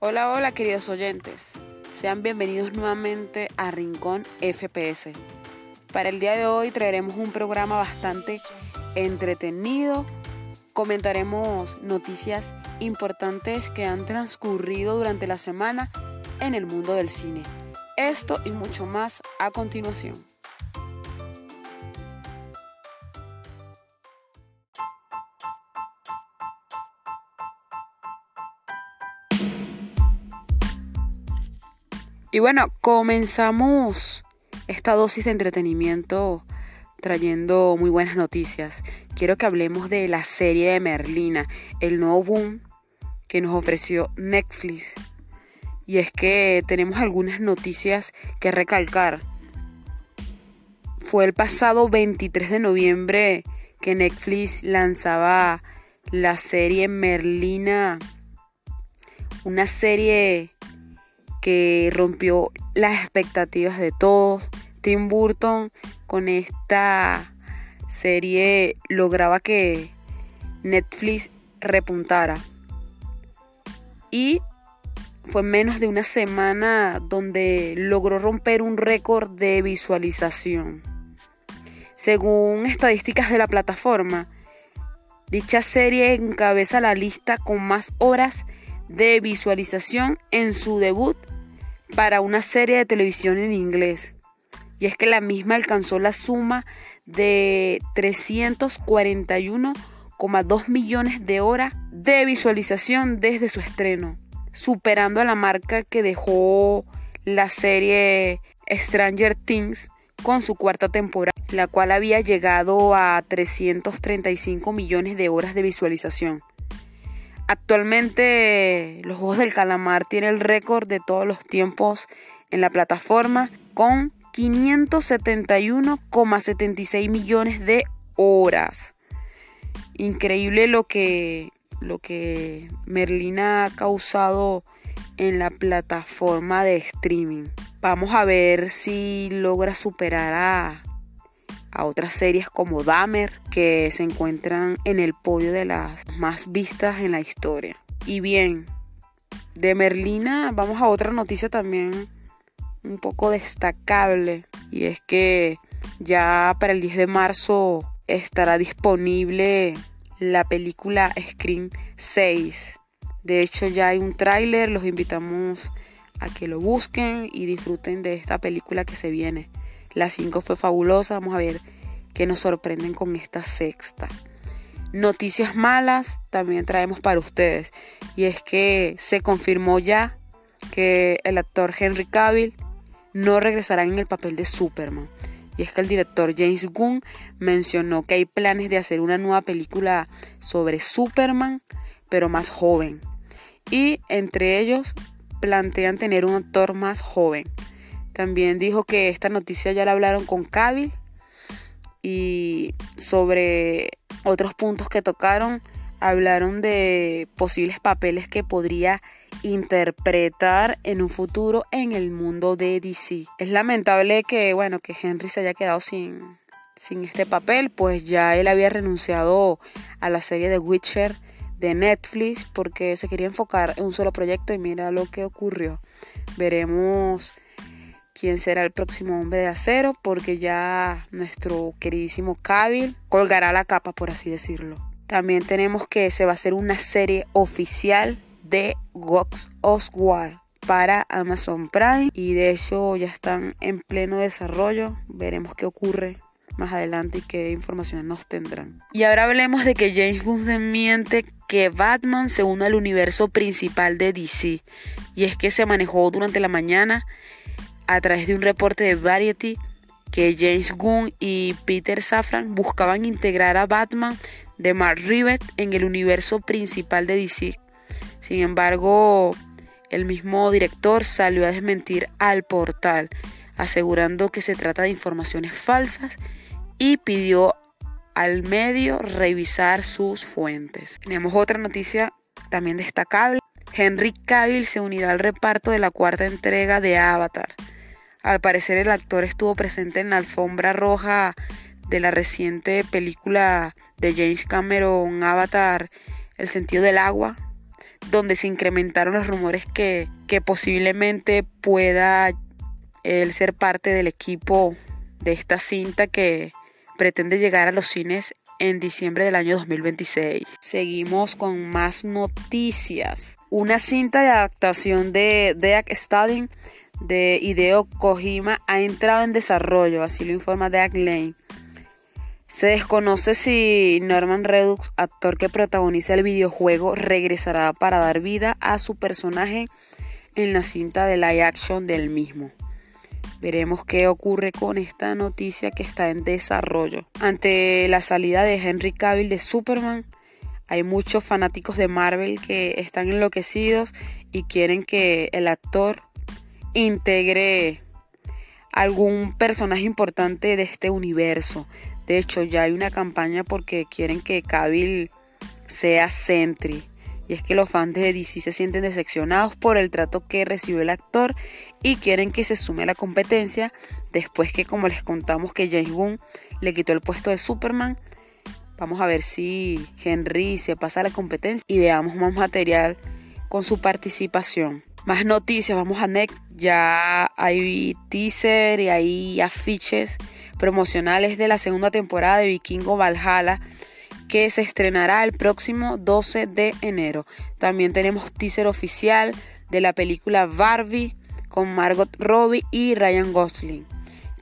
Hola, hola queridos oyentes. Sean bienvenidos nuevamente a Rincón FPS. Para el día de hoy traeremos un programa bastante entretenido. Comentaremos noticias importantes que han transcurrido durante la semana en el mundo del cine. Esto y mucho más a continuación. Y bueno, comenzamos esta dosis de entretenimiento trayendo muy buenas noticias. Quiero que hablemos de la serie de Merlina, el nuevo boom que nos ofreció Netflix. Y es que tenemos algunas noticias que recalcar. Fue el pasado 23 de noviembre que Netflix lanzaba la serie Merlina, una serie rompió las expectativas de todos. Tim Burton con esta serie lograba que Netflix repuntara. Y fue menos de una semana donde logró romper un récord de visualización. Según estadísticas de la plataforma, dicha serie encabeza la lista con más horas de visualización en su debut para una serie de televisión en inglés. Y es que la misma alcanzó la suma de 341,2 millones de horas de visualización desde su estreno, superando a la marca que dejó la serie Stranger Things con su cuarta temporada, la cual había llegado a 335 millones de horas de visualización. Actualmente los Juegos del Calamar tiene el récord de todos los tiempos en la plataforma con 571,76 millones de horas. Increíble lo que, lo que Merlina ha causado en la plataforma de streaming. Vamos a ver si logra superar a, a otras series como Dahmer, que se encuentran en el podio de las más vistas en la historia. Y bien, de Merlina vamos a otra noticia también un poco destacable, y es que ya para el 10 de marzo estará disponible la película Scream 6. De hecho ya hay un tráiler, los invitamos a que lo busquen y disfruten de esta película que se viene. La 5 fue fabulosa. Vamos a ver qué nos sorprenden con esta sexta. Noticias malas también traemos para ustedes. Y es que se confirmó ya que el actor Henry Cavill no regresará en el papel de Superman. Y es que el director James Gunn mencionó que hay planes de hacer una nueva película sobre Superman, pero más joven. Y entre ellos plantean tener un actor más joven. También dijo que esta noticia ya la hablaron con Cavill y sobre otros puntos que tocaron hablaron de posibles papeles que podría interpretar en un futuro en el mundo de DC. Es lamentable que bueno, que Henry se haya quedado sin sin este papel, pues ya él había renunciado a la serie de Witcher de Netflix porque se quería enfocar en un solo proyecto y mira lo que ocurrió. Veremos quién será el próximo hombre de acero, porque ya nuestro queridísimo Cavill colgará la capa, por así decirlo. También tenemos que se va a hacer una serie oficial de Gox Oswald para Amazon Prime y de hecho ya están en pleno desarrollo. Veremos qué ocurre más adelante y qué información nos tendrán. Y ahora hablemos de que James Gunn miente que Batman se une al universo principal de DC. Y es que se manejó durante la mañana a través de un reporte de Variety que James Gunn y Peter Safran buscaban integrar a Batman de Mark Rivet en el universo principal de DC. Sin embargo, el mismo director salió a desmentir al portal, asegurando que se trata de informaciones falsas y pidió al medio revisar sus fuentes. Tenemos otra noticia también destacable. Henry Cavill se unirá al reparto de la cuarta entrega de Avatar. Al parecer el actor estuvo presente en la alfombra roja de la reciente película de James Cameron Avatar, El sentido del agua. donde se incrementaron los rumores que, que posiblemente pueda él ser parte del equipo de esta cinta que pretende llegar a los cines en diciembre del año 2026. Seguimos con más noticias. Una cinta de adaptación de Deak Stadin de Hideo Kojima ha entrado en desarrollo, así lo informa Deak Lane. Se desconoce si Norman Redux, actor que protagoniza el videojuego, regresará para dar vida a su personaje en la cinta de live action del mismo. Veremos qué ocurre con esta noticia que está en desarrollo. Ante la salida de Henry Cavill de Superman, hay muchos fanáticos de Marvel que están enloquecidos y quieren que el actor integre algún personaje importante de este universo. De hecho, ya hay una campaña porque quieren que Cavill sea Sentry. Y es que los fans de DC se sienten decepcionados por el trato que recibió el actor y quieren que se sume a la competencia después que como les contamos que James Gunn le quitó el puesto de Superman. Vamos a ver si Henry se pasa a la competencia y veamos más material con su participación. Más noticias, vamos a NEC. Ya hay teaser y hay afiches promocionales de la segunda temporada de Vikingo Valhalla que se estrenará el próximo 12 de enero. También tenemos teaser oficial de la película Barbie con Margot Robbie y Ryan Gosling,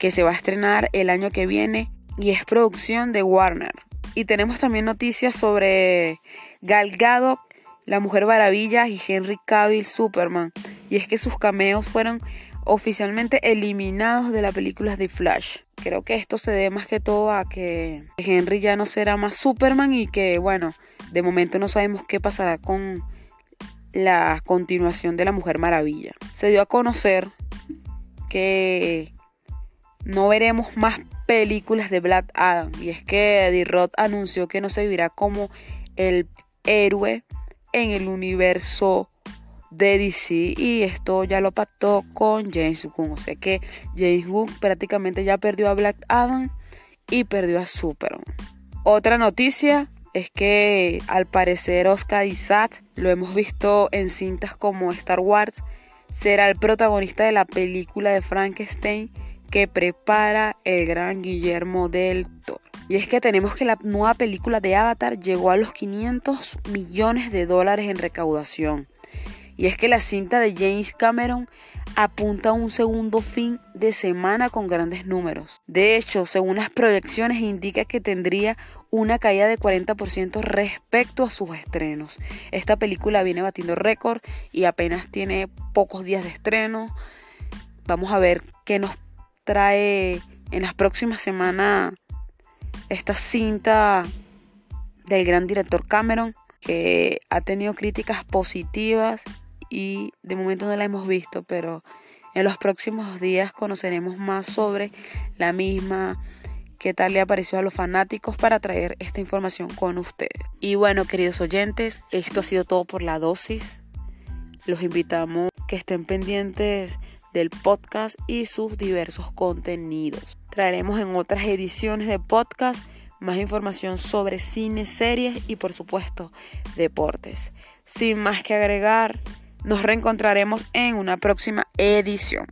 que se va a estrenar el año que viene y es producción de Warner. Y tenemos también noticias sobre Gal Gadot, la Mujer Maravilla y Henry Cavill Superman. Y es que sus cameos fueron oficialmente eliminados de la película de Flash. Creo que esto se debe más que todo a que Henry ya no será más Superman y que, bueno, de momento no sabemos qué pasará con la continuación de la Mujer Maravilla. Se dio a conocer que no veremos más películas de Black Adam y es que Eddie Roth anunció que no se vivirá como el héroe en el universo de DC y esto ya lo pactó con James Gunn. O sea que James Gunn prácticamente ya perdió a Black Adam y perdió a Superman. Otra noticia es que al parecer Oscar Isaac, lo hemos visto en cintas como Star Wars, será el protagonista de la película de Frankenstein que prepara el gran Guillermo del Toro. Y es que tenemos que la nueva película de Avatar llegó a los 500 millones de dólares en recaudación. Y es que la cinta de James Cameron apunta a un segundo fin de semana con grandes números. De hecho, según las proyecciones, indica que tendría una caída de 40% respecto a sus estrenos. Esta película viene batiendo récord y apenas tiene pocos días de estreno. Vamos a ver qué nos trae en las próximas semanas esta cinta del gran director Cameron, que ha tenido críticas positivas y de momento no la hemos visto, pero en los próximos días conoceremos más sobre la misma, qué tal le apareció a los fanáticos para traer esta información con ustedes. Y bueno, queridos oyentes, esto ha sido todo por la dosis. Los invitamos que estén pendientes del podcast y sus diversos contenidos. Traeremos en otras ediciones de podcast más información sobre cine, series y por supuesto deportes. Sin más que agregar, nos reencontraremos en una próxima edición.